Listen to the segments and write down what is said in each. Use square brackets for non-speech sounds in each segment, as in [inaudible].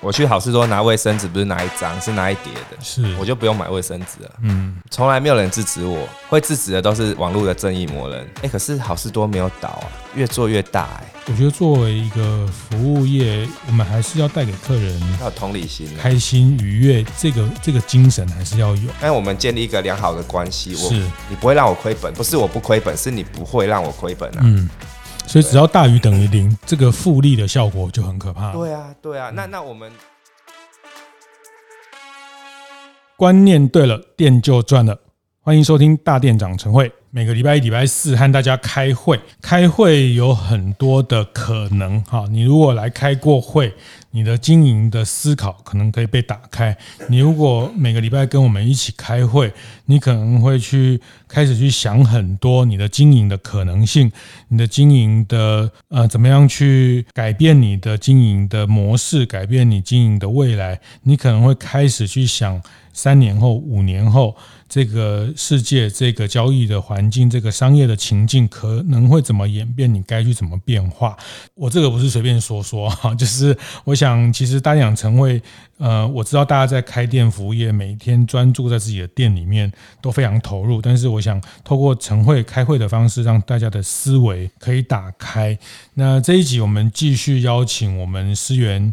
我去好事多拿卫生纸，不是拿一张，是拿一叠的，是我就不用买卫生纸了。嗯，从来没有人制止我，会制止的都是网络的正义魔人。哎、欸，可是好事多没有倒啊，越做越大哎、欸。我觉得作为一个服务业，我们还是要带给客人要有同理心、开心愉悦，这个这个精神还是要有。但我们建立一个良好的关系，是你不会让我亏本，不是我不亏本，是你不会让我亏本啊。嗯。所以只要大于等于零，这个复利的效果就很可怕。对啊，对啊。那那我们观念对了，店就赚了。欢迎收听大店长晨会。每个礼拜一、礼拜四和大家开会，开会有很多的可能哈。你如果来开过会，你的经营的思考可能可以被打开。你如果每个礼拜跟我们一起开会，你可能会去开始去想很多你的经营的可能性，你的经营的呃怎么样去改变你的经营的模式，改变你经营的未来。你可能会开始去想三年后、五年后这个世界、这个交易的环境、这个商业的情境可能会怎么演变，你该去怎么变化？我这个不是随便说说哈，[laughs] 就是我想，其实大店长晨会，呃，我知道大家在开店服务业，每天专注在自己的店里面都非常投入，但是我想透过晨会开会的方式，让大家的思维可以打开。那这一集我们继续邀请我们思源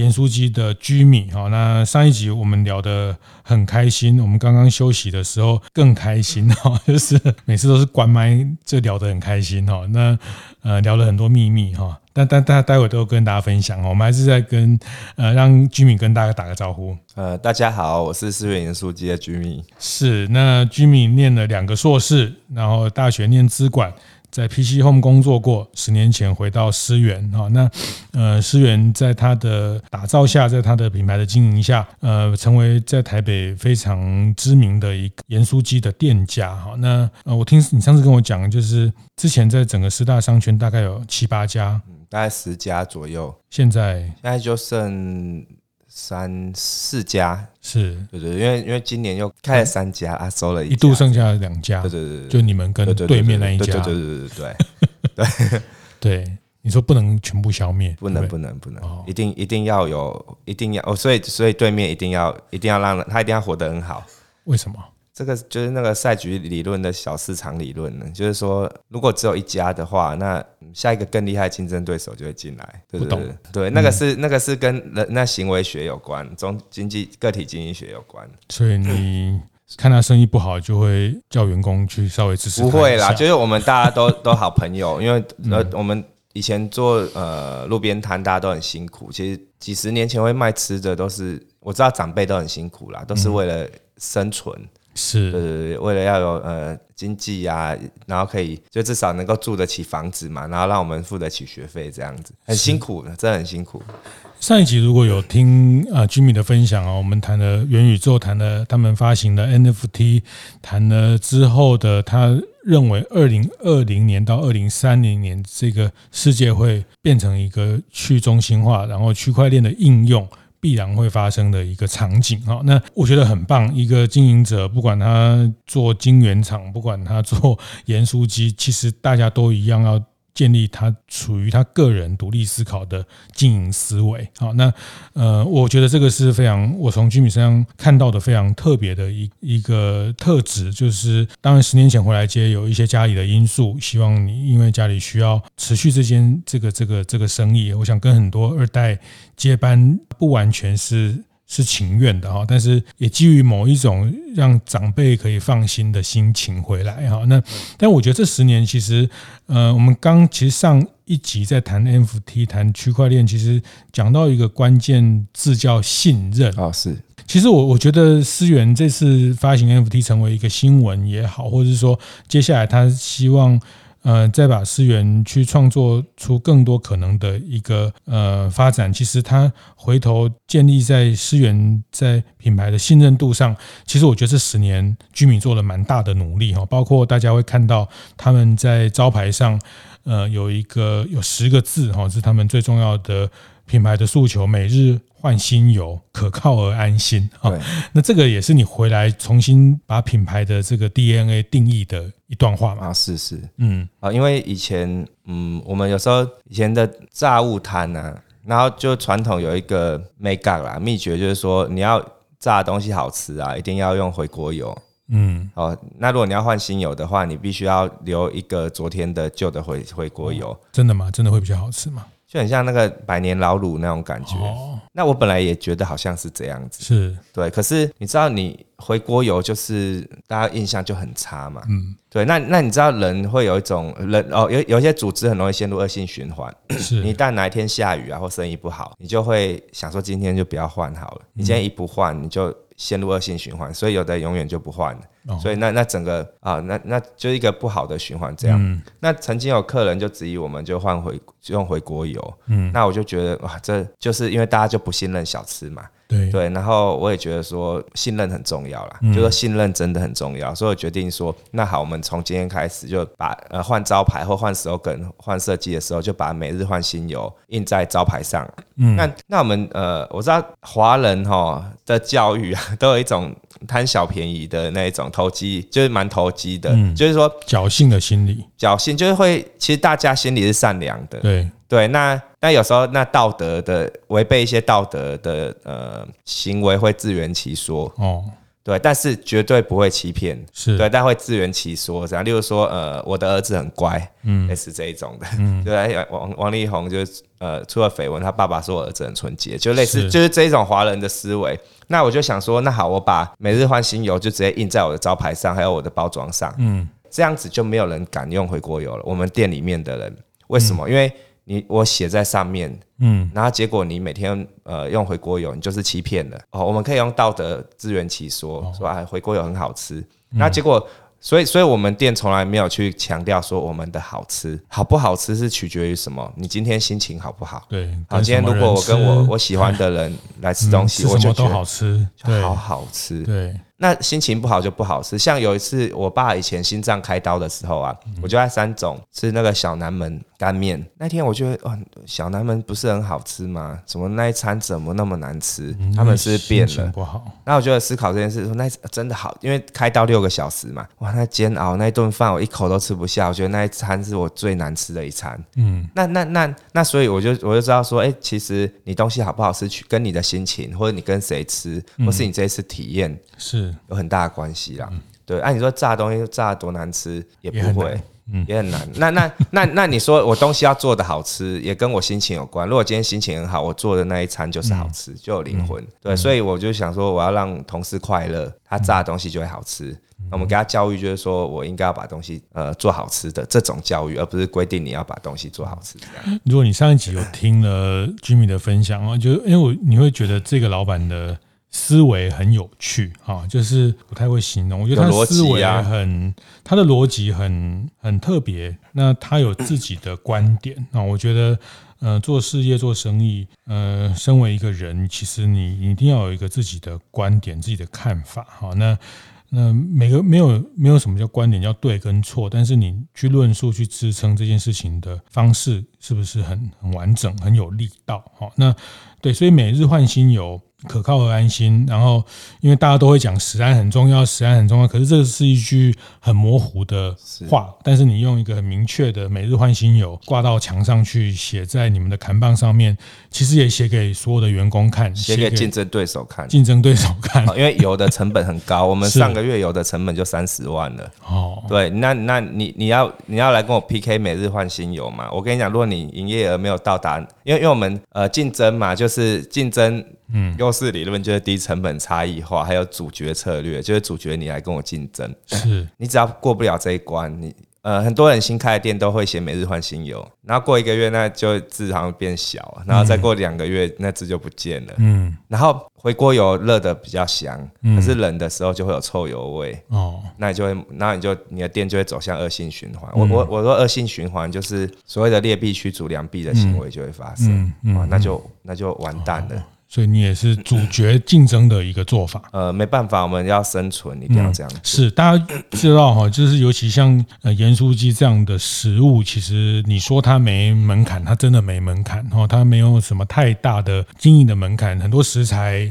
盐酥鸡的居民哈，那上一集我们聊得很开心，我们刚刚休息的时候更开心哈，[laughs] 就是每次都是关麦就聊得很开心哈。那呃聊了很多秘密哈，但但大家待会都跟大家分享哈，我们还是在跟呃让居民跟大家打个招呼。呃，大家好，我是思源盐酥鸡的居民。是，那居民念了两个硕士，然后大学念资管。在 PC Home 工作过，十年前回到思源哈，那呃思源在他的打造下，在他的品牌的经营下，呃成为在台北非常知名的一个盐酥鸡的店家哈。那呃我听你上次跟我讲，就是之前在整个师大商圈大概有七八家，大概十家左右，现在现在就剩。三四家。是。对对，因为因为今年又开了三家啊，收了一一度剩下两家，对对对，就你们跟对面那一家，对对对对对 [laughs] 对。对，你说不能全部消灭，不能不能不能，一定一定要有，一定要哦，所以所以对面一定要一定要让他一定要活得很好，为什么？这个就是那个赛局理论的小市场理论呢，就是说，如果只有一家的话，那下一个更厉害竞争对手就会进来。对不对？对，那个是那个是跟人那行为学有关，中经济个体经济学有关。所以你看他生意不好，就会叫员工去稍微支持。不会啦，就是我们大家都 [laughs] 都好朋友，因为呃我们以前做呃路边摊，大家都很辛苦。其实几十年前会卖吃的，都是我知道长辈都很辛苦啦，都是为了生存。是，呃，为了要有呃经济呀，然后可以就至少能够住得起房子嘛，然后让我们付得起学费，这样子很辛苦的，真的很辛苦。上一集如果有听啊居米的分享啊，我们谈了元宇宙，谈了他们发行的 NFT，谈了之后的他认为二零二零年到二零三零年这个世界会变成一个去中心化，然后区块链的应用。必然会发生的一个场景哈，那我觉得很棒。一个经营者，不管他做晶圆厂，不管他做盐酥鸡，其实大家都一样要。建立他处于他个人独立思考的经营思维。好，那呃，我觉得这个是非常我从居米身上看到的非常特别的一一个特质，就是当然十年前回来接有一些家里的因素，希望你因为家里需要持续这间这个这个这个生意，我想跟很多二代接班不完全是。是情愿的哈，但是也基于某一种让长辈可以放心的心情回来哈。那但我觉得这十年其实，呃，我们刚其实上一集在谈 NFT、谈区块链，其实讲到一个关键字叫信任啊。是，其实我我觉得思源这次发行 NFT 成为一个新闻也好，或者是说接下来他希望。呃，再把思源去创作出更多可能的一个呃发展，其实他回头建立在思源在品牌的信任度上，其实我觉得这十年居民做了蛮大的努力哈，包括大家会看到他们在招牌上，呃，有一个有十个字哈，是他们最重要的。品牌的诉求，每日换新油，可靠而安心啊。对那这个也是你回来重新把品牌的这个 DNA 定义的一段话嘛？啊，是是，嗯啊，因为以前嗯，我们有时候以前的炸物摊呢，然后就传统有一个眉角啦，秘诀就是说你要炸的东西好吃啊，一定要用回锅油。嗯，哦，那如果你要换新油的话，你必须要留一个昨天的旧的回回锅油。真的吗？真的会比较好吃吗？就很像那个百年老卤那种感觉。哦，那我本来也觉得好像是这样子，是，对。可是你知道，你回锅油就是大家印象就很差嘛。嗯，对。那那你知道人会有一种人哦，有有一些组织很容易陷入恶性循环。是。[clears throat] 你一旦哪一天下雨啊，或生意不好，你就会想说今天就不要换好了。你今天一不换，你就陷入恶性循环。所以有的永远就不换了。哦、所以那那整个啊，那那就一个不好的循环这样。嗯、那曾经有客人就质疑我们就换回用回国油。嗯，那我就觉得哇，这就是因为大家就不信任小吃嘛。对对，然后我也觉得说信任很重要啦，嗯、就说信任真的很重要，所以我决定说，那好，我们从今天开始就把呃换招牌或换 slogan 换设计的时候，就把每日换新油印在招牌上。嗯，那那我们呃，我知道华人哈的教育啊，都有一种贪小便宜的那一种投机，就是蛮投机的，嗯、就是说侥幸的心理，侥幸就是会，其实大家心里是善良的。对。对，那那有时候那道德的违背一些道德的呃行为会自圆其说。哦，对，但是绝对不会欺骗，是。对，但会自圆其说这样，例如说呃我的儿子很乖，嗯，类似这一种的，嗯，对，王王力宏就是呃出了绯闻，他爸爸说我儿子很纯洁，就类似是。就是这一种华人的思维。那我就想说，那好，我把每日换新油就直接印在我的招牌上，还有我的包装上，嗯，这样子就没有人敢用回锅油了。我们店里面的人。为什么？嗯、因为你我写在上面，嗯，然后结果你每天呃用回锅油，你就是欺骗了哦。我们可以用道德自圆其说，说啊回锅油很好吃，那结果。所以，所以我们店从来没有去强调说我们的好吃好不好吃是取决于什么？你今天心情好不好？对，好，今天如果我跟我我喜欢的人来吃东西，我就觉得好吃，好好吃。对。那心情不好就不好吃。像有一次，我爸以前心脏开刀的时候啊，我就在三种吃那个小南门干面。那天我觉得，哦，小南门不是很好吃吗？怎么那一餐怎么那么难吃？他们是变了。不好。那我觉得思考这件事，说那真的好，因为开刀六个小时嘛，哇，那煎熬那一顿饭我一口都吃不下。我觉得那一餐是我最难吃的一餐。嗯，那那那那，所以我就我就知道说，哎，其实你东西好不好吃，去跟你的心情，或者你跟谁吃，或是你这一次体验是。有很大的关系啦，嗯、对，按、啊、你说炸东西炸得多难吃也不会，也很难。嗯、也很难那那 [laughs] 那那你说我东西要做的好吃，也跟我心情有关。如果今天心情很好，我做的那一餐就是好吃，嗯、就有灵魂。嗯、对，所以我就想说，我要让同事快乐，他炸的东西就会好吃。我们给他教育，就是说我应该要把东西呃做好吃的这种教育，而不是规定你要把东西做好吃。如果你上一集有听了 Jimmy 的分享啊，就因为我你会觉得这个老板的。思维很有趣啊，就是不太会形容。我觉得他的思维很，他的逻辑很很特别。那他有自己的观点啊，我觉得，呃，做事业做生意，呃，身为一个人，其实你一定要有一个自己的观点、自己的看法。好，那那每个没有没有什么叫观点叫对跟错，但是你去论述去支撑这件事情的方式，是不是很很完整、很有力道？好，那对，所以每日换新油。可靠和安心，然后因为大家都会讲食安很重要，食安很重要，可是这是一句很模糊的话。是但是你用一个很明确的“每日换新油”挂到墙上去，写在你们的看板上面，其实也写给所有的员工看，写给竞争对手看，竞争对手看。因为油的成本很高，我们上个月油的成本就三十万了。哦，对，那那你你要你要来跟我 PK 每日换新油嘛？我跟你讲，如果你营业额没有到达，因为因为我们呃竞争嘛，就是竞争。嗯，优势理论就是低成本差异化，还有主角策略，就是主角你来跟我竞争，是。[laughs] 你只要过不了这一关，你呃很多人新开的店都会写每日换新油，然后过一个月那就字好像变小，然后再过两个月那字就不见了，嗯，然后回锅油热的比较香，可是冷的时候就会有臭油味，哦，那你就会，那你就你的店就会走向恶性循环。我我我说恶性循环就是所谓的劣币驱逐良币的行为就会发生，啊，那就那就完蛋了。所以你也是主角竞争的一个做法。呃，没办法，我们要生存，一定要这样、嗯。是，大家知道哈，就是尤其像呃盐酥鸡这样的食物，其实你说它没门槛，它真的没门槛哈，它没有什么太大的经营的门槛，很多食材。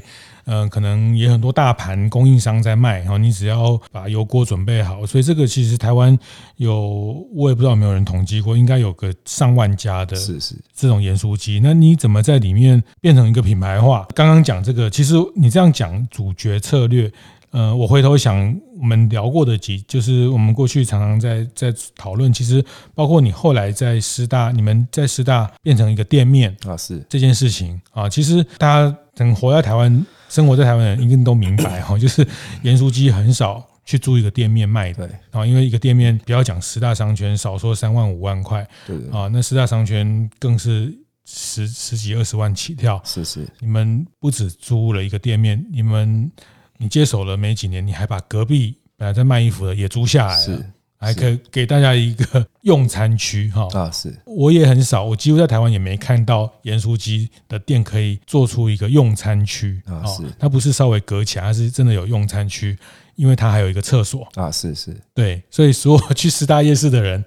嗯、呃，可能也很多大盘供应商在卖，然后你只要把油锅准备好，所以这个其实台湾有，我也不知道有没有人统计过，应该有个上万家的，是是这种盐酥鸡。那你怎么在里面变成一个品牌化？刚刚讲这个，其实你这样讲主角策略，呃，我回头想我们聊过的几，就是我们过去常常在在讨论，其实包括你后来在师大，你们在师大变成一个店面啊，是这件事情啊，其实大家等活在台湾。生活在台湾的人一定都明白哈，就是盐酥鸡很少去租一个店面卖的啊，因为一个店面不要讲十大商圈，少说三万五万块，对啊，那十大商圈更是十十几二十万起跳。是是，你们不止租了一个店面，你们你接手了没几年，你还把隔壁本来在卖衣服的也租下来了。还可以给大家一个用餐区哈。啊，是，我也很少，我几乎在台湾也没看到盐酥鸡的店可以做出一个用餐区啊，是，它不是稍微隔起来，它是真的有用餐区，因为它还有一个厕所。啊，是是，对，所以说去十大夜市的人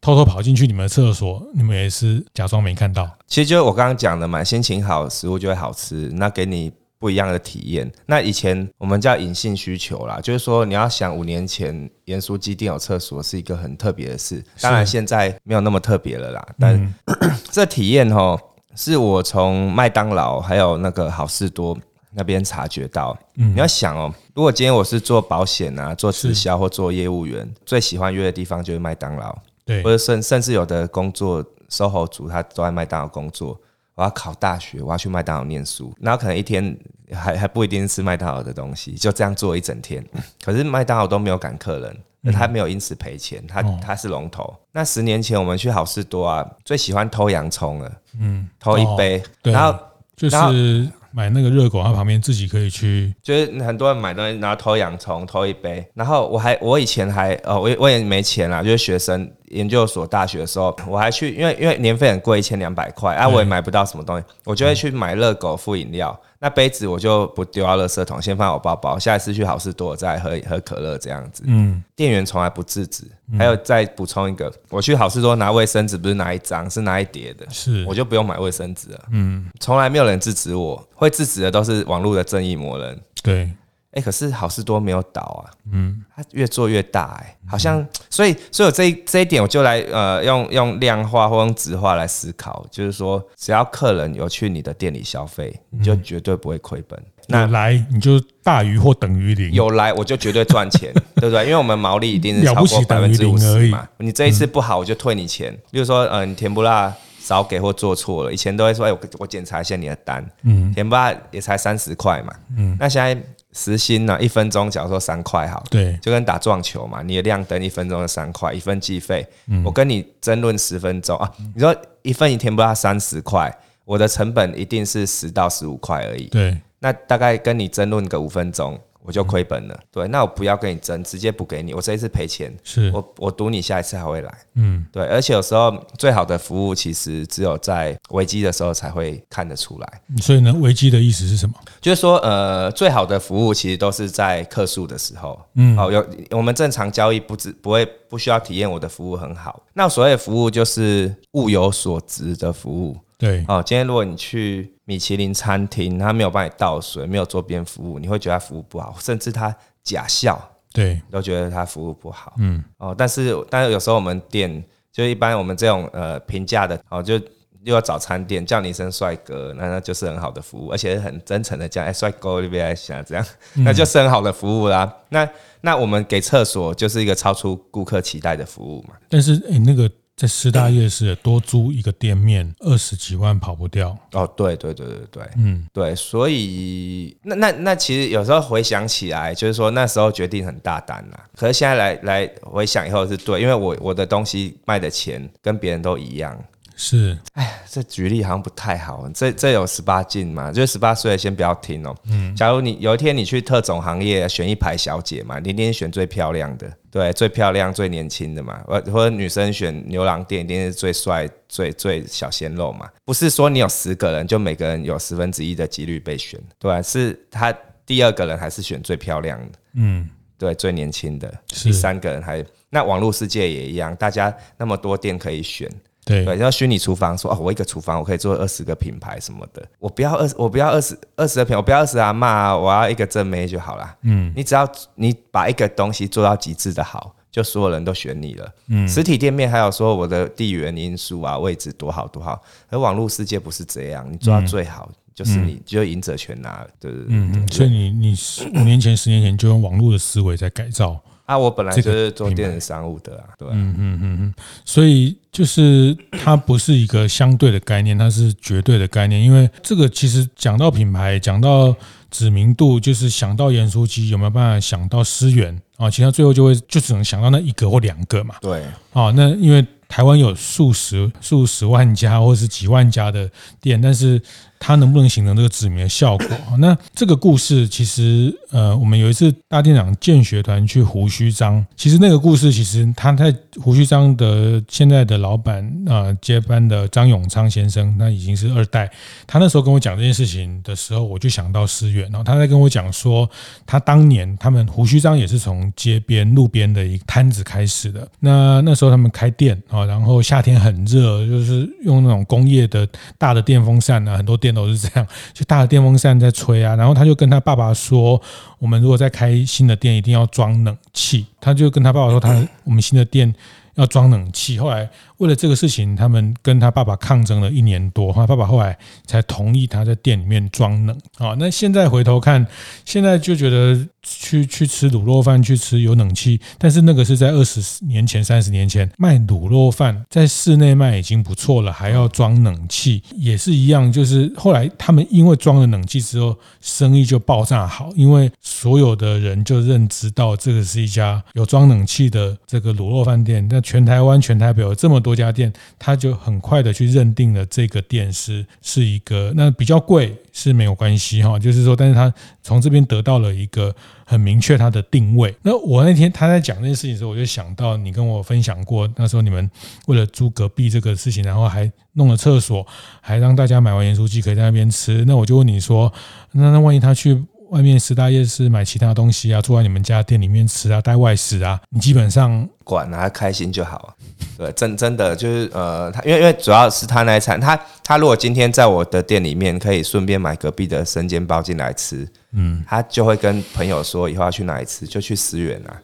偷偷跑进去你们的厕所，你们也是假装没看到。其实就是我刚刚讲的嘛，心情好，食物就会好吃，那给你。不一样的体验。那以前我们叫隐性需求啦，就是说你要想五年前盐酥鸡店有厕所是一个很特别的事，当然现在没有那么特别了啦。但、嗯、[clears throat] 这体验哦，是我从麦当劳还有那个好事多那边察觉到。嗯、你要想哦，如果今天我是做保险啊、做直销或做业务员，最喜欢约的地方就是麦当劳，对，或者甚甚至有的工作 SOHO 族他都在麦当劳工作。我要考大学，我要去麦当劳念书，然后可能一天还还不一定吃麦当劳的东西，就这样做一整天。可是麦当劳都没有赶客人，那他没有因此赔钱，他他是龙头。那十年前我们去好事多啊，最喜欢偷洋葱了，嗯，偷一杯，然后就是买那个热狗，它旁边自己可以去，就是很多人买东西，然后偷洋葱，偷一杯。然后我还我以前还呃，我我也没钱啦，就是学生。研究所、大学的时候，我还去，因为因为年费很贵，一千两百块，啊，我也买不到什么东西，我就会去买热狗附饮料。那杯子我就不丢到垃圾桶，先放我包包。下一次去好事多再喝喝可乐这样子。嗯，店员从来不制止。还有再补充一个，我去好事多拿卫生纸，不是拿一张，是拿一叠的。是，我就不用买卫生纸了。嗯，从来没有人制止我，会制止的都是网络的正义魔人。对。哎，可是好事多没有倒啊，嗯，它越做越大，哎，好像，所以，所以我这一这一点，我就来呃，用用量化或用质化来思考，就是说，只要客人有去你的店里消费，你就绝对不会亏本。那来你就大于或等于零，有来我就绝对赚钱，[laughs] 对不对？因为我们毛利一定是超过百分之五十嘛。你这一次不好，我就退你钱。比如说，嗯，你甜不辣少给或做错了，以前都会说，哎，我我检查一下你的单，嗯，甜不辣也才三十块嘛，嗯，那现在。时薪呢？一分钟，假如说三块好，对，就跟打撞球嘛，你的亮灯一分钟就三块，一分计费。嗯，我跟你争论十分钟啊，你说一份一天不到三十块，我的成本一定是十到十五块而已。对，那大概跟你争论个五分钟。我就亏本了，嗯、对，那我不要跟你争，直接补给你。我这一次赔钱，是我我赌你下一次还会来，嗯，对。而且有时候最好的服务其实只有在危机的时候才会看得出来。所以呢，危机的意思是什么？就是说，呃，最好的服务其实都是在客诉的时候，嗯，哦，有我们正常交易不只不会不需要体验我的服务很好。那所谓的服务就是物有所值的服务。对，哦，今天如果你去米其林餐厅，他没有帮你倒水，没有桌边服务，你会觉得他服务不好，甚至他假笑，对，都觉得他服务不好。嗯，哦，但是但是有时候我们店就一般我们这种呃平价的哦，就又要早餐店叫你一声帅哥，那那就是很好的服务，而且很真诚的讲，哎，帅哥，你别来想这样，那就是很好的服务啦。那那我们给厕所就是一个超出顾客期待的服务嘛。但是哎，那个。在师大夜市多租一个店面，二十几万跑不掉。哦，对对对对对，嗯，对，所以那那那其实有时候回想起来，就是说那时候决定很大胆呐。可是现在来来回想以后是对，因为我我的东西卖的钱跟别人都一样，是，哎，这举例好像不太好。这这有十八禁嘛？就十八岁先不要听哦。嗯，假如你有一天你去特种行业选一排小姐嘛，你一定选最漂亮的，对，最漂亮、最年轻的嘛。或或者女生选牛郎店，一定是最帅、最最小鲜肉嘛。不是说你有十个人，就每个人有十分之一的几率被选，对，是他第二个人还是选最漂亮的？嗯，对，最年轻的。第三个人还那网络世界也一样，大家那么多店可以选。对，对，要虚拟厨房说哦，我一个厨房我可以做二十个品牌什么的，我不要二十，我不要二十二十个品，我不要二十阿嬷，我要一个正妹就好了。嗯，你只要你把一个东西做到极致的好，就所有人都选你了。嗯，实体店面还有说我的地缘因素啊，位置多好多好，而网络世界不是这样，你做到最好就是你就赢者全拿了，对对对？嗯，所以你你五年前、十年前就用网络的思维在改造。啊，我本来就是做电子商务的啊，对吧？嗯嗯嗯嗯，所以就是它不是一个相对的概念，它是绝对的概念。因为这个其实讲到品牌，讲到知名度，就是想到盐酥鸡有没有办法想到思源啊？其他最后就会就只能想到那一个或两个嘛。对啊，那因为台湾有数十数十万家或是几万家的店，但是。它能不能形成这个指名的效果？[coughs] 那这个故事其实，呃，我们有一次大店长建学团去胡须张，其实那个故事其实他在胡须张的现在的老板啊、呃，接班的张永昌先生，那已经是二代。他那时候跟我讲这件事情的时候，我就想到思远，然后他在跟我讲说，他当年他们胡须张也是从街边路边的一个摊子开始的。那那时候他们开店啊，然后夏天很热，就是用那种工业的大的电风扇啊，很多电。都是这样，[laughs] 就大的电风扇在吹啊，然后他就跟他爸爸说：“我们如果再开新的店，一定要装冷气。”他就跟他爸爸说：“他 [laughs] 我们新的店要装冷气。”后来。为了这个事情，他们跟他爸爸抗争了一年多，他爸爸后来才同意他在店里面装冷啊。那现在回头看，现在就觉得去去吃卤肉饭，去吃有冷气，但是那个是在二十年前、三十年前卖卤肉饭，在室内卖已经不错了，还要装冷气，也是一样。就是后来他们因为装了冷气之后，生意就爆炸好，因为所有的人就认知到这个是一家有装冷气的这个卤肉饭店。那全台湾、全台北有这么多。多家店，他就很快的去认定了这个店是是一个，那比较贵是没有关系哈，就是说，但是他从这边得到了一个很明确他的定位。那我那天他在讲这件事情的时候，我就想到你跟我分享过，那时候你们为了租隔壁这个事情，然后还弄了厕所，还让大家买完盐酥鸡可以在那边吃。那我就问你说，那那万一他去？外面十大夜市买其他东西啊，住在你们家店里面吃啊，带外食啊，你基本上管他开心就好。[laughs] 对，真真的就是呃，他因为因为主要是他那一餐，他他如果今天在我的店里面可以顺便买隔壁的生煎包进来吃，嗯，他就会跟朋友说以后要去哪里吃，就去思源啊。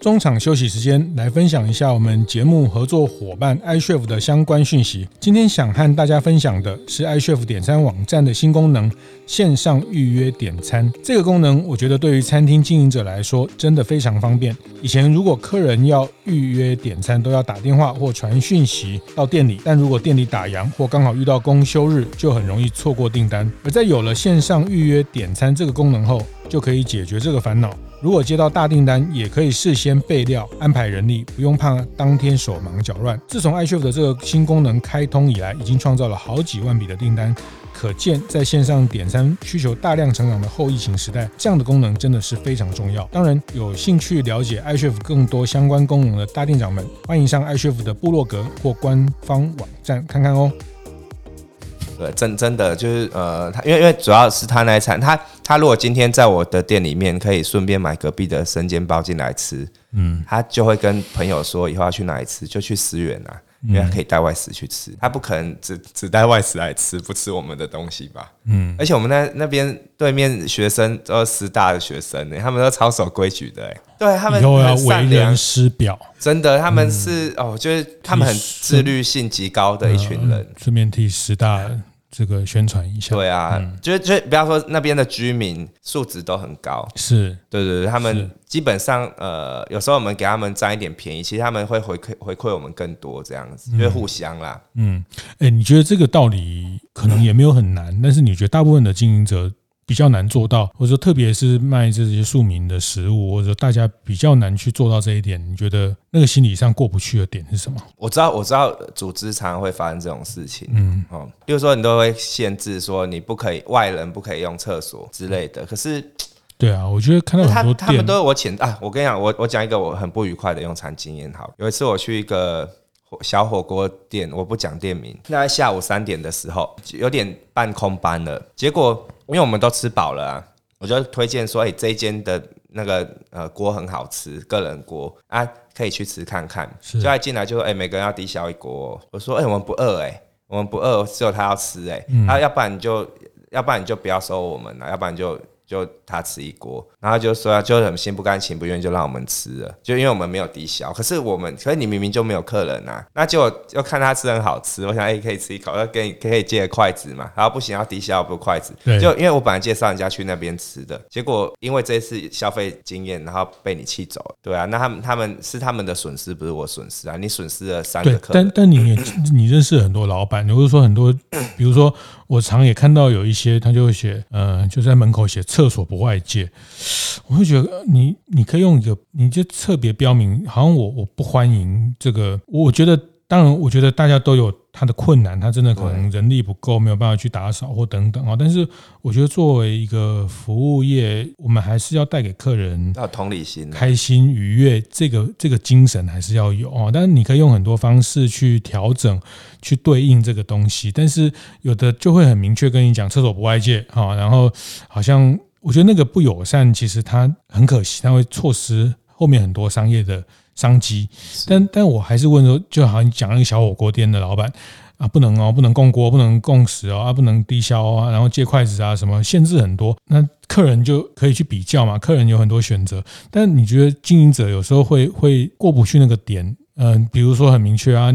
中场休息时间，来分享一下我们节目合作伙伴 iChef 的相关讯息。今天想和大家分享的是 iChef 点餐网站的新功能——线上预约点餐。这个功能，我觉得对于餐厅经营者来说，真的非常方便。以前如果客人要预约点餐，都要打电话或传讯息到店里，但如果店里打烊或刚好遇到公休日，就很容易错过订单。而在有了线上预约点餐这个功能后，就可以解决这个烦恼。如果接到大订单，也可以事先备料、安排人力，不用怕当天手忙脚乱。自从 iChef 的这个新功能开通以来，已经创造了好几万笔的订单，可见在线上点餐需求大量成长的后疫情时代，这样的功能真的是非常重要。当然，有兴趣了解 iChef 更多相关功能的大店长们，欢迎上 iChef 的部落格或官方网站看看哦。对，真真的就是呃，他因为因为主要是他那一餐，他他如果今天在我的店里面可以顺便买隔壁的生煎包进来吃，嗯，他就会跟朋友说以后要去哪里吃，就去思源啊，因为他可以带外食去吃，他不可能只只带外食来吃，不吃我们的东西吧，嗯，而且我们那那边对面学生都是师大的学生呢，他们都超守规矩的，哎，对他们很善良。师表，真的，他们是哦，就是他们很自律性极高的一群人，顺便替师大。这个宣传一下，对啊，嗯、就就不要说那边的居民素质都很高，是。对对对，他们基本上呃，有时候我们给他们占一点便宜，其实他们会回馈回馈我们更多这样子，因为互相啦。嗯，哎、欸，你觉得这个道理可能也没有很难，但是你觉得大部分的经营者比较难做到，或者说特别是卖这些庶民的食物，或者说大家比较难去做到这一点，你觉得那个心理上过不去的点是什么？我知道，我知道，组织常常会发生这种事情，嗯，哦，比如说你都会限制说你不可以外人不可以用厕所之类的，可是，对啊，我觉得看到很多他他们都是我潜啊，我跟你讲，我我讲一个我很不愉快的用餐经验，好，有一次我去一个。小火锅店，我不讲店名。那在下午三点的时候，有点半空班了。结果，因为我们都吃饱了啊，我就推荐说：“哎、欸，这一间的那个呃锅很好吃，个人锅啊，可以去吃看看。”就他进来就说：“哎、欸，每个人要抵消一锅。”我说：“哎、欸，我们不饿，哎，我们不饿，只有他要吃，哎，他要不然你就，要不然你就不要收我们了，要不然就。”就他吃一锅，然后就说就很心不甘情不愿就让我们吃了，就因为我们没有抵消，可是我们，可是你明明就没有客人啊，那就又看他吃很好吃，我想哎、欸、可以吃一口，要给你可以借筷子嘛，然后不行要抵消不筷子，就因为我本来介绍人家去那边吃的，结果因为这次消费经验，然后被你气走了，对啊，那他们他们是他们的损失，不是我损失啊，你损失了三个客人，但但你也你认识很多老板，你会说很多，比如说。我常也看到有一些，他就会写，呃，就在门口写厕所不外借，我会觉得你你可以用一个，你就特别标明，好像我我不欢迎这个，我觉得。当然，我觉得大家都有他的困难，他真的可能人力不够，没有办法去打扫或等等啊。但是，我觉得作为一个服务业，我们还是要带给客人要同理心、开心、愉悦，这个这个精神还是要有啊。但是，你可以用很多方式去调整、去对应这个东西。但是，有的就会很明确跟你讲，厕所不外借啊。然后，好像我觉得那个不友善，其实它很可惜，它会错失后面很多商业的。商机，但但我还是问说，就好像你讲那个小火锅店的老板啊，不能哦，不能共锅，不能共食哦，啊，不能低消啊，然后借筷子啊，什么限制很多，那客人就可以去比较嘛，客人有很多选择，但你觉得经营者有时候会会过不去那个点，嗯，比如说很明确啊，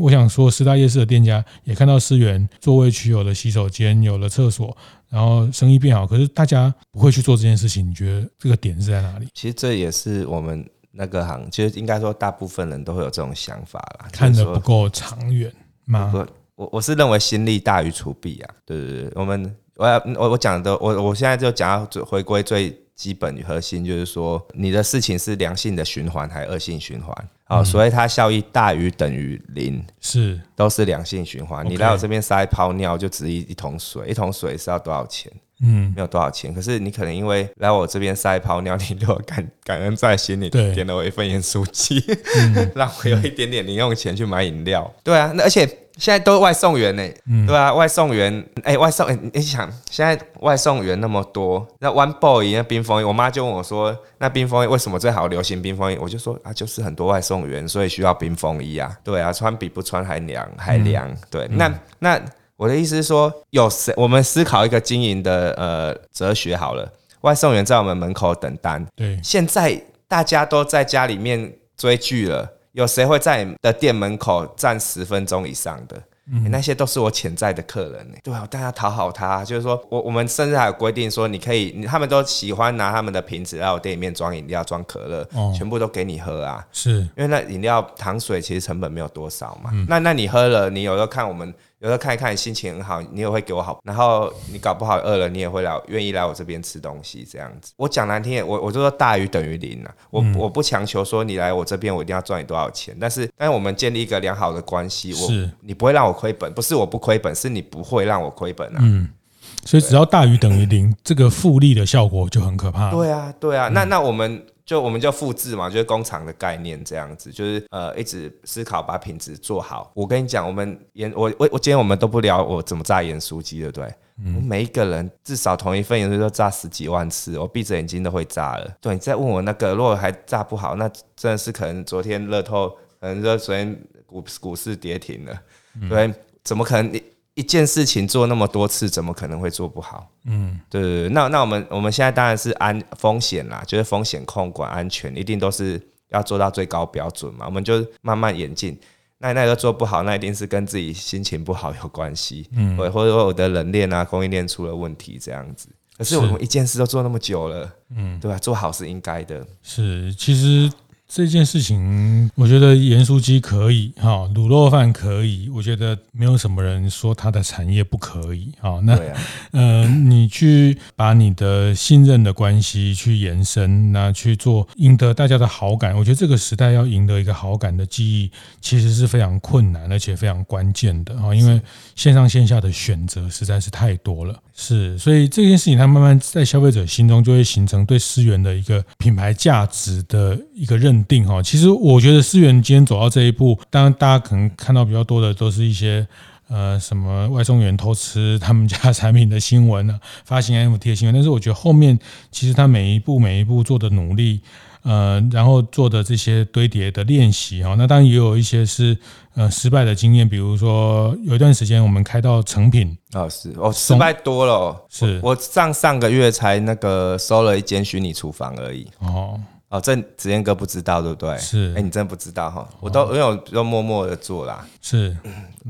我想说，十大夜市的店家也看到思源座位区有了洗手间，有了厕所，然后生意变好，可是大家不会去做这件事情，你觉得这个点是在哪里？其实这也是我们。那个行，其实应该说，大部分人都会有这种想法啦，看得不够长远吗？我我是认为心力大于储备啊，对对对，我们我要我我讲的，我我现在就讲到回归最基本核心，就是说你的事情是良性的循环还是恶性循环？好，所以它效益大于等于零，是都是良性循环。你来我这边撒一泡尿，就值一一桶水，一桶水是要多少钱？嗯，没有多少钱，可是你可能因为来我这边撒一泡尿，你对我感感恩在心里，点了我一份盐酥鸡，嗯、[laughs] 让我有一点点零用钱去买饮料。对啊，那而且现在都是外送员呢，对啊，外送员，哎，外送，你想现在外送员那么多，那 One Boy 那冰风衣，我妈就问我说，那冰风衣为什么最好流行冰风衣？我就说啊，就是很多外送员，所以需要冰风衣啊。对啊，穿比不穿还凉，还凉。对，那那。我的意思是说，有谁？我们思考一个经营的呃哲学好了。外送员在我们门口等单，对。现在大家都在家里面追剧了，有谁会在你的店门口站十分钟以上的？嗯、欸，那些都是我潜在的客人呢。对啊，大家讨好他，就是说我我们甚至还有规定说，你可以，他们都喜欢拿他们的瓶子来我店里面装饮料、装可乐，哦，全部都给你喝啊。是，因为那饮料糖水其实成本没有多少嘛。嗯、那那你喝了，你有时候看我们。有时候看一看，心情很好，你也会给我好。然后你搞不好饿了，你也会来，愿意来我这边吃东西，这样子。我讲难听点，我我就说大于等于零啊。我我不强求说你来我这边，我一定要赚你多少钱。但是，但是我们建立一个良好的关系，我你不会让我亏本，不是我不亏本，是你不会让我亏本啊。嗯，所以只要大于等于零，这个复利的效果就很可怕。对啊，对啊。那那我们。就我们就复制嘛，就是工厂的概念这样子，就是呃一直思考把品质做好。我跟你讲，我们盐我我我今天我们都不聊我怎么炸盐酥鸡，对不对？嗯，我每一个人至少同一份盐酥鸡都炸十几万次，我闭着眼睛都会炸了。对，你再问我那个，如果还炸不好，那真的是可能昨天乐透，可能就昨天股股市跌停了。对，怎么可能你？一件事情做那么多次，怎么可能会做不好？嗯，对对对。那那我们我们现在当然是安风险啦，就是风险控管安全，一定都是要做到最高标准嘛。我们就慢慢演进。那那个做不好，那一定是跟自己心情不好有关系。嗯，或或者说我的冷链啊、供应链出了问题这样子。可是我们一件事都做那么久了，嗯，对吧？做好是应该的。是，其实。这件事情，我觉得盐酥鸡可以哈，卤肉饭可以，我觉得没有什么人说它的产业不可以哈。那呃，你去把你的信任的关系去延伸，那去做赢得大家的好感，我觉得这个时代要赢得一个好感的记忆，其实是非常困难而且非常关键的啊，因为线上线下的选择实在是太多了。是，所以这件事情它慢慢在消费者心中就会形成对思源的一个品牌价值的一个认定哈。其实我觉得思源今天走到这一步，当然大家可能看到比较多的都是一些呃什么外送员偷吃他们家产品的新闻呢，发行 NFT 的新闻。但是我觉得后面其实他每一步每一步做的努力。呃，然后做的这些堆叠的练习哈，那当然也有一些是呃失败的经验，比如说有一段时间我们开到成品啊，是哦，失败多了，哦，是我，我上上个月才那个收了一间虚拟厨房而已哦哦，这子燕哥不知道对不对？是，哎，你真的不知道哈，我都因为我都默默的做啦，是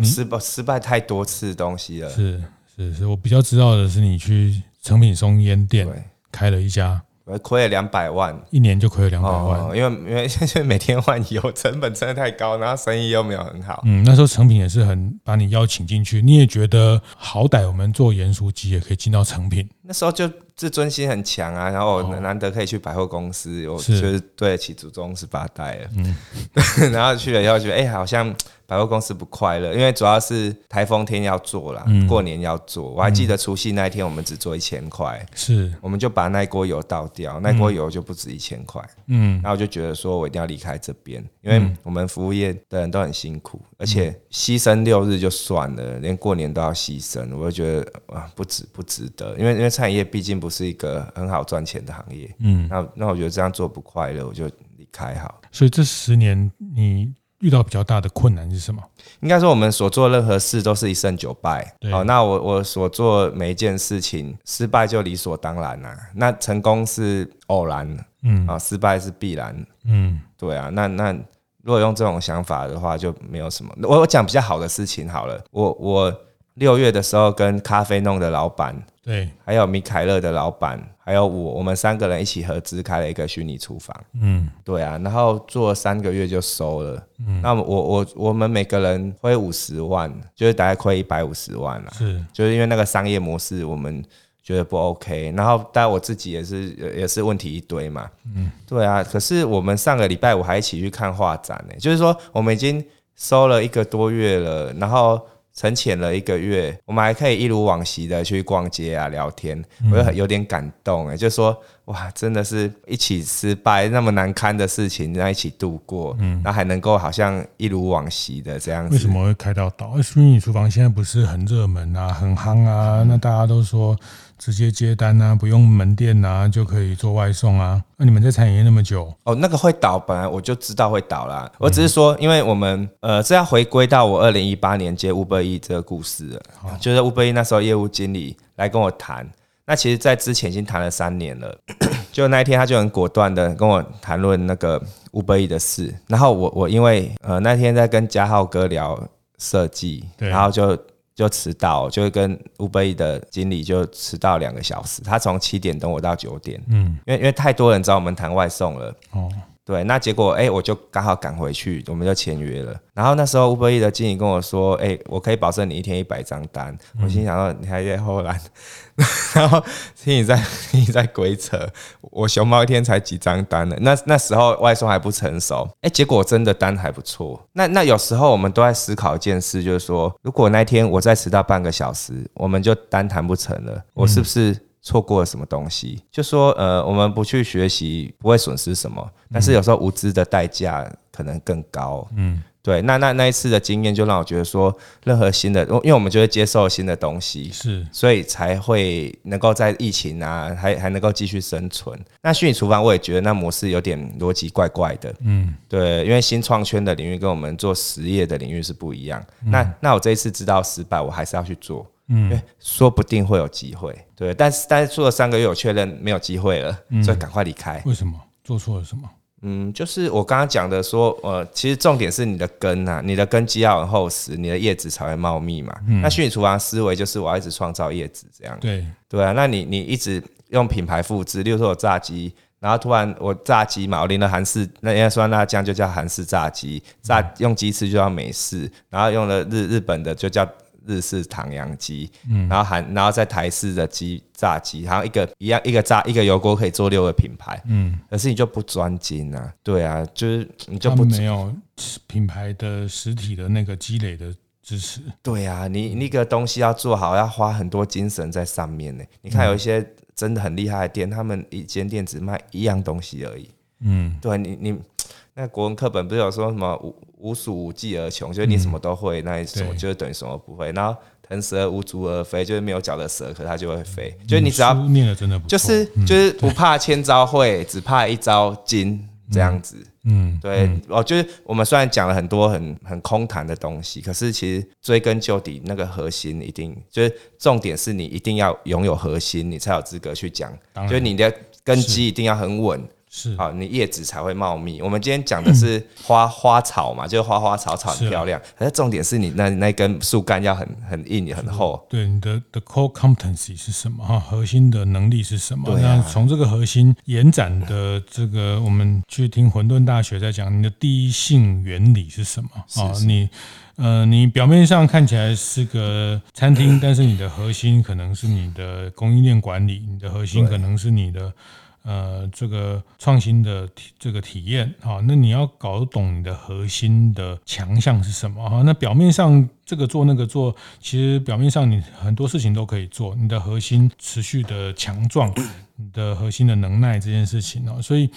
失败失败太多次的东西了，是是是，我比较知道的是你去成品松烟店开了一家。我亏了两百万，一年就亏了两百万，哦，因为因为 [laughs] 现在每天换油，成本真的太高，然后生意又没有很好。嗯，那时候成品也是很把你邀请进去，你也觉得好歹我们做盐酥鸡也可以进到成品。那时候就自尊心很强啊，然后难得可以去百货公司，我就是对得起祖宗十八代了。嗯，[laughs] 然后去了以后觉得，哎，好像。百货公司不快乐，因为主要是台风天要做啦，嗯、过年要做。我还记得除夕那一天，我们只做一千块，是，我们就把那锅油倒掉，那锅油就不止一千块。嗯，然后我就觉得说我一定要离开这边，因为我们服务业的人都很辛苦，而且牺牲六日就算了，连过年都要牺牲，我就觉得啊，不值不值得，因为因为餐饮业毕竟不是一个很好赚钱的行业。嗯，那那我觉得这样做不快乐，我就离开好。所以这十年你。遇到比较大的困难是什么？应该说，我们所做任何事都是一胜九败。好，那我我所做每一件事情，失败就理所当然啦。那成功是偶然，嗯，啊，失败是必然，嗯，对啊。那那如果用这种想法的话，就没有什么。我我讲比较好的事情好了。我我六月的时候跟咖啡弄的老板。对，还有米凯勒的老板，还有我，我们三个人一起合资开了一个虚拟厨房。嗯，对啊，然后做了三个月就收了。嗯，那我我我们每个人亏五十万，就是大概亏一百五十万了。是，就是因为那个商业模式我们觉得不 OK，然后但我自己也是也是问题一堆嘛。嗯，对啊，可是我们上个礼拜五还一起去看画展呢，就是说我们已经收了一个多月了，然后。沉潜了一个月，我们还可以一如往昔的去逛街啊、聊天，我就有点感动哎，就说哇，真的是一起失败那么难堪的事情，在一起度过，嗯，然后还能够好像一如往昔的这样子。为什么会开到岛？虚拟厨房现在不是很热门啊，很夯啊，那大家都说。直接接单啊，不用门店啊，就可以做外送啊。那你们在餐饮业那么久，哦，那个会倒，本来我就知道会倒啦。我只是说，因为我们呃，这要回归到我二零一八年接 Uber Eats 这个故事了。就是 Uber Eats 那时候业务经理来跟我谈，那其实在之前已经谈了三年了。[clears throat] 就那一天，他就很果断的跟我谈论那个 Uber Eats 的事。然后我我因为呃那天在跟嘉浩哥聊设计，然后就。就迟到，就跟 Uber 的经理就迟到两个小时。他从七点等我到九点，嗯，因为因为太多人找我们谈外送了，哦，对，那结果哎、欸，我就刚好赶回去，我们就签约了。然后那时候 Uber Eats 的经理跟我说，哎、欸，我可以保证你一天一百张单。嗯、我心想说，你还在后来。[laughs] 然后听你在听你在鬼扯，我熊猫一天才几张单呢？那那时候外送还不成熟，哎，结果真的单还不错。那那有时候我们都在思考一件事，就是说，如果那天我再迟到半个小时，我们就单谈不成了，我是不是错过了什么东西？就说呃，我们不去学习不会损失什么，但是有时候无知的代价可能更高。嗯。对，那那那一次的经验就让我觉得说，任何新的，因为我们就会接受新的东西，是，所以才会能够在疫情啊，还还能够继续生存。那虚拟厨房我也觉得那模式有点逻辑怪怪的，嗯，对，因为新创圈的领域跟我们做实业的领域是不一样。嗯、那那我这一次知道失败，我还是要去做，嗯，说不定会有机会，对，但是但是做了三个月，我确认没有机会了，所以赶快离开。为什么？做错了什么？嗯，就是我刚刚讲的说，呃，其实重点是你的根呐，你的根基要很厚实，你的叶子才会茂密嘛。嗯、那虚拟厨房思维就是我要一直创造叶子这样。对对啊，那你你一直用品牌复制，例如说我炸鸡，然后突然我炸鸡嘛，我淋了韩式那应该说辣酱就叫韩式炸鸡，炸用鸡翅就叫美式，然后用了日日本的就叫日式唐扬鸡，嗯，然后韩然后在台式的鸡炸鸡，然后一个一样一个炸一个油锅可以做六个品牌，嗯，可是你就不专精啊，对啊，就是你就不没有品牌的实体的那个积累的支持，对啊，你那个东西要做好要花很多精神在上面呢，你看有一些。真的很厉害的店，他们一间店只卖一样东西而已。嗯，对你你那国文课本不是有说什么无无鼠无技而穷，就是你什么都会，那什么就是等于什么不会。然后腾蛇无足而飞，就是没有脚的蛇，可它就会飞。就是你只要念的真的不，就是就是不怕千招会，只怕一招精这样子。嗯，对哦，就是我们虽然讲了很多很很空谈的东西，可是其实追根究底，那个核心一定就是重点是你一定要拥有核心，你才有资格去讲。就是你的根基一定要很稳。是好，你叶子才会茂密。我们今天讲的是花花草嘛，就是花花草草很漂亮。可是重点是你那那根树干要很很硬很厚。对，你的的 core competency 是什么？哈，核心的能力是什么？那从这个核心延展的这个，我们去听混沌大学在讲你的第一性原理是什么？啊，你呃，你表面上看起来是个餐厅，但是你的核心可能是你的供应链管理，你的核心可能是你的。呃，这个创新的体这个体验，哈，那你要搞懂你的核心的强项是什么哈？那表面上这个做那个做，其实表面上你很多事情都可以做，你的核心持续的强壮。你的核心的能耐这件事情哦，所以，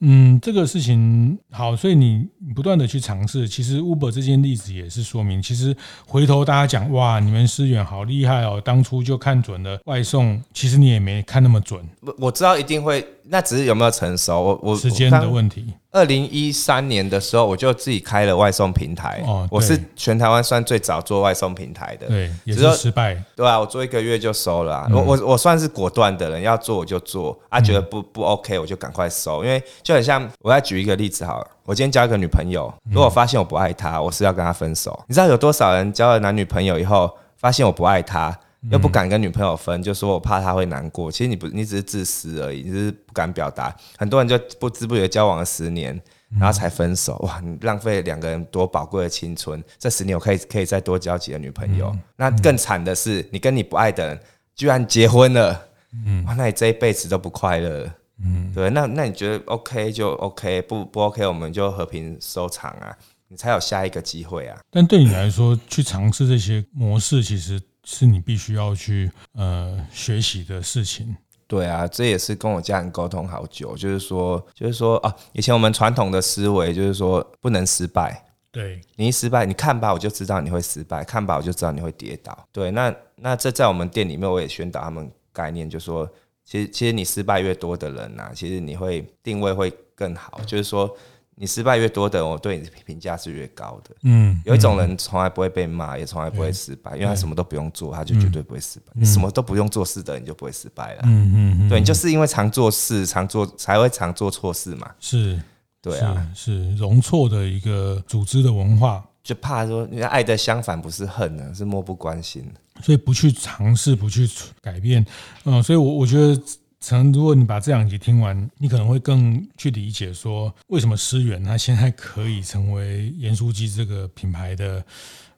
嗯，这个事情好，所以你不断的去尝试。其实 Uber 这件例子也是说明，其实回头大家讲哇，你们思远好厉害哦，当初就看准了外送，其实你也没看那么准。我我知道一定会，那只是有没有成熟，我我时间的问题。二零一三年的时候，我就自己开了外送平台。哦，我是全台湾算最早做外送平台的。对，也是失败。对啊，我做一个月就收了。我我我算是果断的人，要做我就做。啊，觉得不不 OK，我就赶快收。因为就很像，我再举一个例子好了。我今天交一个女朋友，如果我发现我不爱她，我是要跟她分手。你知道有多少人交了男女朋友以后，发现我不爱她，又不敢跟女朋友分，就说我怕她会难过。其实你不，你只是自私而已，你只是不敢表达。很多人就不知不觉交往了十年。然后才分手，哇！你浪费两个人多宝贵的青春，这十年我可以可以再多交几个女朋友。那更惨的是，你跟你不爱的人居然结婚了，嗯，哇！那你这一辈子都不快乐，嗯，对。那那你觉得 OK 就 OK，不不 OK 我们就和平收场啊，你才有下一个机会啊。但对你来说，去尝试这些模式，其实是你必须要去呃学习的事情。对啊，这也是跟我家人沟通好久，就是说，就是说啊，以前我们传统的思维就是说不能失败。对，你一失败，你看吧，我就知道你会失败；看吧，我就知道你会跌倒。对，那那这在我们店里面，我也宣导他们概念，就是说，其实其实你失败越多的人呐，其实你会定位会更好，就是说。你失败越多的，我对你的评价是越高的。嗯，有一种人从来不会被骂，也从来不会失败，因为他什么都不用做，他就绝对不会失败。你什么都不用做事的，你就不会失败了。嗯嗯嗯，对，你就是因为常做事，常做才会常做错事嘛。是，对啊，是容错的一个组织的文化，就怕说，你爱的相反不是恨呢，是漠不关心。所以不去尝试，不去改变，嗯，所以我我觉得。曾，如果你把这两集听完，你可能会更去理解说，为什么思远它现在可以成为盐酥鸡这个品牌的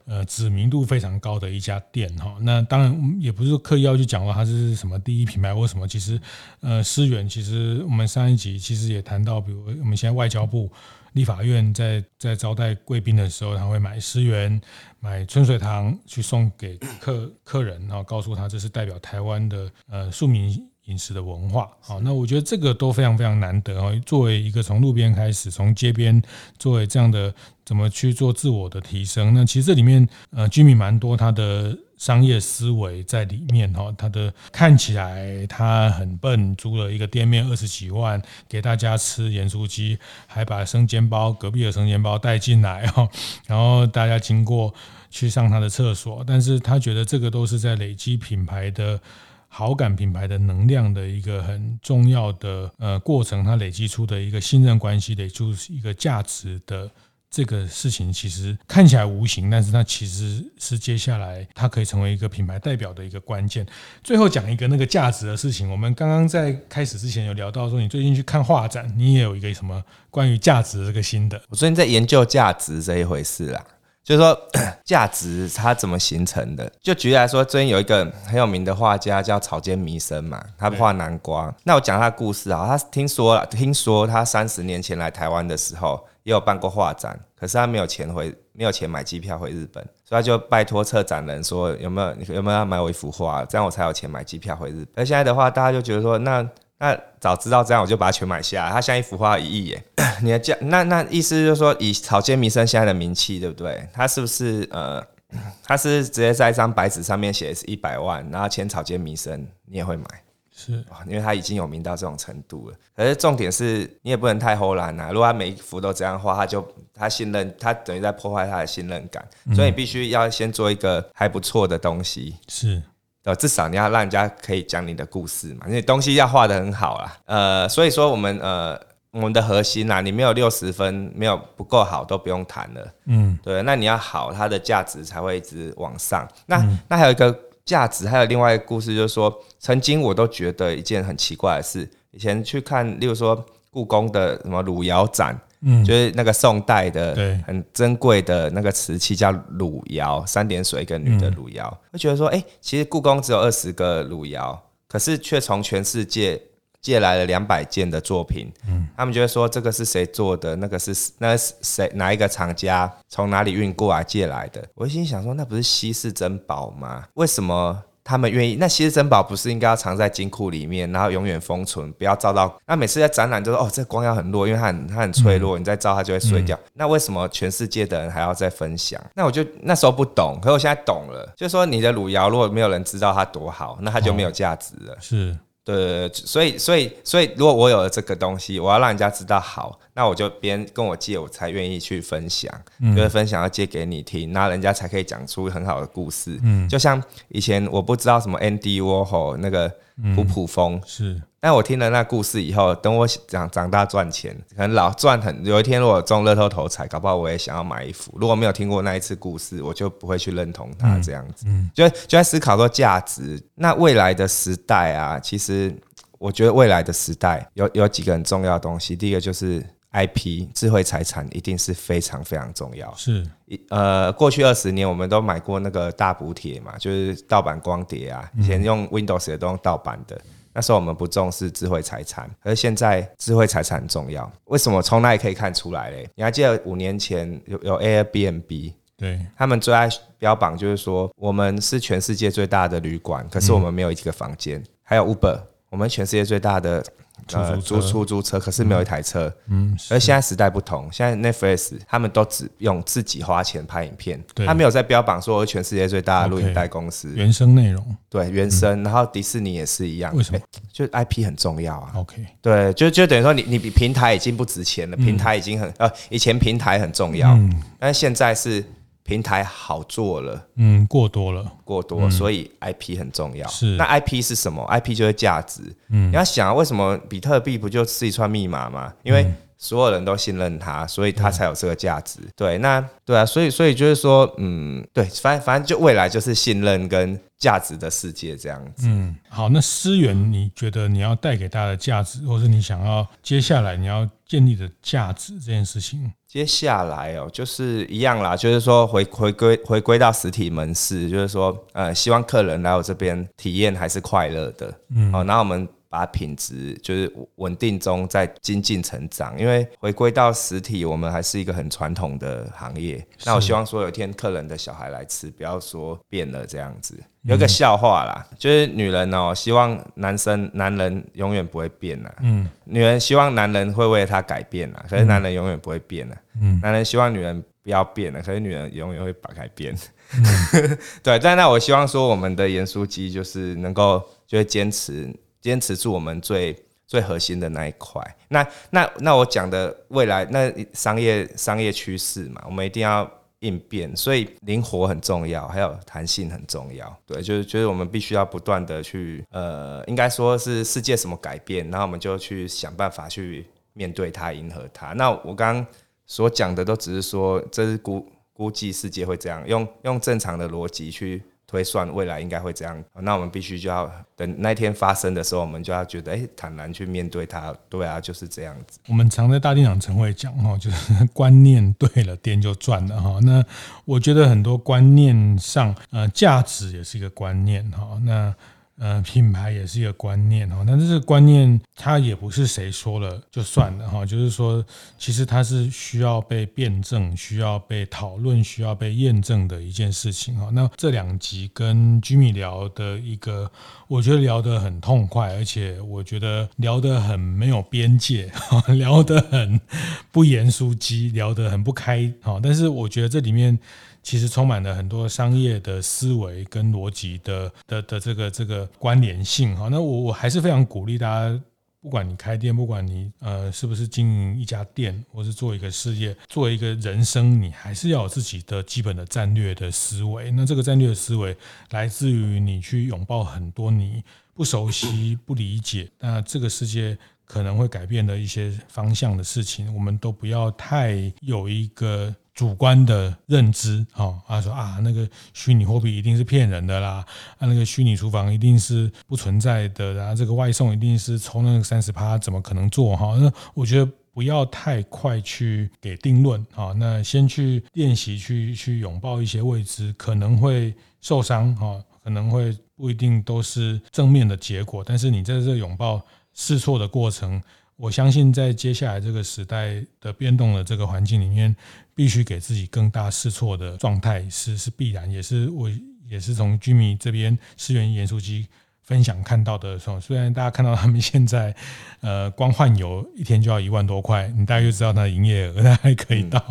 呃知名度非常高的一家店哈。那当然也不是刻意要去讲说它是什么第一品牌或什么，其实呃思远其实我们上一集其实也谈到，比如我们现在外交部立法院在在招待贵宾的时候，他会买思源买春水堂去送给客客人，然后告诉他这是代表台湾的呃庶民。饮食的文化，好，那我觉得这个都非常非常难得哦。作为一个从路边开始，从街边作为这样的怎么去做自我的提升，那其实这里面呃居民蛮多他的商业思维在里面哈。他的看起来他很笨，租了一个店面二十几万给大家吃盐酥鸡，还把生煎包隔壁的生煎包带进来哈，然后大家经过去上他的厕所，但是他觉得这个都是在累积品牌的。好感品牌的能量的一个很重要的呃过程，它累积出的一个信任关系，累积出一个价值的这个事情其实看起来无形，但是它其实是接下来它可以成为一个品牌代表的一个关键。最后讲一个那个价值的事情，我们刚刚在开始之前有聊到说，你最近去看画展，你也有一个什么关于价值的这个心得？我最近在研究价值这一回事啦。就是说，[clears throat] 价值它怎么形成的？就举例来说，最近有一个很有名的画家叫草间弥生嘛，他画南瓜。那我讲他的故事啊，他听说了，听说他三十年前来台湾的时候，也有办过画展，可是他没有钱回，没有钱买机票回日本，所以他就拜托策展人说，有没有有没有要买我一幅画，这样我才有钱买机票回日本。而现在的话，大家就觉得说，那。那早知道这样，我就把它全买下来。它像一幅画一亿耶，[coughs] 你的价那那意思就是说，以草间弥生现在的名气，对不对？他是不是呃，他是直接在一张白纸上面写是一百万，然后签草间弥生，你也会买？是，因为他已经有名到这种程度了。可是重点是你也不能太偷懒呐！如果他每一幅都这样画，他就他信任他等于在破坏他的信任感，所以你必须要先做一个还不错的东西。是。呃，至少你要让人家可以讲你的故事嘛，因为东西要画的很好啦。呃，所以说我们呃我们的核心啊，你没有六十分，没有不够好都不用谈了。嗯，对，那你要好，它的价值才会一直往上。那、嗯、那还有一个价值，还有另外一个故事，就是说，曾经我都觉得一件很奇怪的事，以前去看，例如说故宫的什么汝窑展。嗯，就是那个宋代的很珍贵的那个瓷器叫汝窑，三点水一个女的汝窑，会觉得说，哎，其实故宫只有二十个汝窑，可是却从全世界借来了两百件的作品。嗯，他们觉得说这个是谁做的？那个是那是谁？哪一个厂家从哪里运过来借来的？我心想说，那不是稀世珍宝吗？为什么？他们愿意，那稀世珍宝不是应该要藏在金库里面，然后永远封存，不要照到？那每次在展览就说哦，这光要很弱，因为它很它很脆弱，嗯、你再照它就会碎掉。嗯、那为什么全世界的人还要再分享？那我就那时候不懂，可是我现在懂了，就是说你的汝窑如果没有人知道它多好，那它就没有价值了。哦、是。对，所以所以所以，如果我有了这个东西，我要让人家知道好，那我就别人跟我借，我才愿意去分享，嗯、就是分享要借给你听，那人家才可以讲出很好的故事。嗯，就像以前我不知道什么 Andy Warhol 那个。普普风、嗯、是，但我听了那故事以后，等我长长大赚钱，可能老赚很。有一天如果中乐透头彩，搞不好我也想要买一幅。如果没有听过那一次故事，我就不会去认同它这样子。嗯，嗯就就在思考说价值。那未来的时代啊，其实我觉得未来的时代有有几个很重要的东西。第一个就是 IP 智慧财产，一定是非常非常重要。是，呃，过去二十年我们都买过那个大补贴嘛，就是盗版光碟啊。以前用 Windows 的都用盗版的，那时候我们不重视智慧财产，而现在智慧财产很重要。为什么？从那里可以看出来嘞？你还记得五年前有有 Airbnb，对，他们最爱标榜就是说我们是全世界最大的旅馆，可是我们没有一个房间。还有 Uber，我们全世界最大的。呃，租出租车，可是没有一台车。嗯，而现在时代不同，现在 Netflix 他们都只用自己花钱拍影片，他没有在标榜说全世界最大的录影带公司。原生内容，对原生，然后迪士尼也是一样。为什么？就 IP 很重要啊。OK，对，就就等于说你你比平台已经不值钱了，平台已经很呃，以前平台很重要，但是现在是。平台好做了，嗯，过多了，过多，嗯、所以 IP 很重要。是，那 IP 是什么？IP 就是价值。嗯，你要想，为什么比特币不就是一串密码吗？因为所有人都信任他，所以他才有这个价值。嗯、对，那对啊，所以所以就是说，嗯，对，反正反正就未来就是信任跟价值的世界这样子。嗯，好，那思源，你觉得你要带给大家的价值，或是你想要接下来你要建立的价值这件事情？接下来哦，就是一样啦，就是说回回归回归到实体门市，就是说，呃，希望客人来我这边体验还是快乐的，嗯，好，那我们。把品质就是稳定中在精进成长，因为回归到实体，我们还是一个很传统的行业。那我希望说有一天客人的小孩来吃，不要说变了这样子。有个笑话啦，就是女人哦，希望男生男人永远不会变啦。嗯，女人希望男人会为她改变啦，可是男人永远不会变了。嗯，男人希望女人不要变了，可是女人永远会把改变。[laughs] 对，但那我希望说我们的盐酥鸡就是能够就会坚持。坚持住我们最最核心的那一块。那那那我讲的未来那商业商业趋势嘛，我们一定要应变，所以灵活很重要，还有弹性很重要。对，就是就是我们必须要不断的去呃，应该说是世界什么改变，然后我们就去想办法去面对它，迎合它。那我刚刚所讲的都只是说这是估估计世界会这样，用用正常的逻辑去。推算未来应该会这样，那我们必须就要等那天发生的时候，我们就要觉得，哎、坦然去面对它。对啊，就是这样子。我们常在大店长晨会讲哈，[laughs] 就是观念对了，店就赚了哈。那我觉得很多观念上，呃，价值也是一个观念哈。那呃，品牌也是一个观念哈，但是这个观念它也不是谁说了就算了哈，就是说，其实它是需要被辩证、需要被讨论、需要被验证的一件事情哈。那这两集跟 Jimmy 聊的一个，我觉得聊得很痛快，而且我觉得聊得很没有边界，[laughs] 聊得很不严肃机，聊得很不开哈。但是我觉得这里面。其实充满了很多商业的思维跟逻辑的的的这个这个关联性哈。那我我还是非常鼓励大家，不管你开店，不管你呃是不是经营一家店，或是做一个事业，做一个人生，你还是要有自己的基本的战略的思维。那这个战略的思维来自于你去拥抱很多你不熟悉、不理解，那这个世界可能会改变的一些方向的事情，我们都不要太有一个。主观的认知，哈，他说啊，那个虚拟货币一定是骗人的啦，啊，那个虚拟厨房一定是不存在的，然后这个外送一定是抽那个三十趴，怎么可能做哈？那我觉得不要太快去给定论，哈，那先去练习，去去拥抱一些未知，可能会受伤，哈，可能会不一定都是正面的结果，但是你在这拥抱试错的过程。我相信，在接下来这个时代的变动的这个环境里面，必须给自己更大试错的状态是是必然，也是我也是从居民这边思源盐酥鸡分享看到的时候，虽然大家看到他们现在，呃，光换油一天就要一万多块，你大概就知道它的营业额，它还可以到，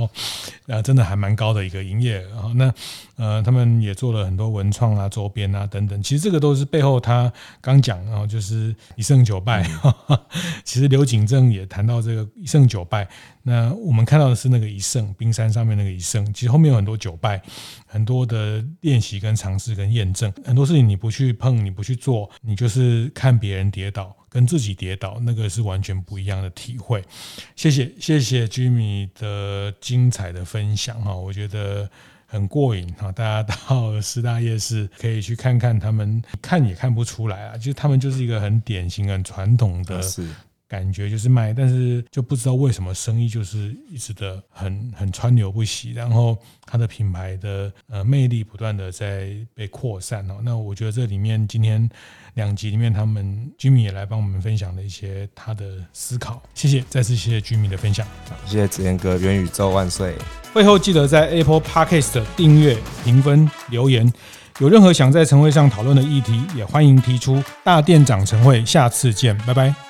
呃，真的还蛮高的一个营业额。然后那呃，他们也做了很多文创啊、周边啊等等，其实这个都是背后他刚讲，然后就是一胜九败。[laughs] 其实刘景正也谈到这个一胜九败。那我们看到的是那个一胜，冰山上面那个一胜，其实后面有很多九败，很多的练习跟尝试跟验证，很多事情你不去碰，你不去做，你就是看别人跌倒，跟自己跌倒，那个是完全不一样的体会。谢谢谢谢 Jimmy 的精彩的分享哈，我觉得很过瘾哈，大家到师大夜市可以去看看他们，看也看不出来啊，就他们就是一个很典型、很传统的。感觉就是卖，但是就不知道为什么生意就是一直的很很川流不息，然后它的品牌的呃魅力不断的在被扩散哦。那我觉得这里面今天两集里面，他们 Jimmy 也来帮我们分享了一些他的思考，谢谢，再次谢谢 Jimmy 的分享，谢谢子言哥，元宇宙万岁！会后记得在 Apple Podcast 订阅、评分、留言，有任何想在晨会上讨论的议题，也欢迎提出。大店长晨会，下次见，拜拜。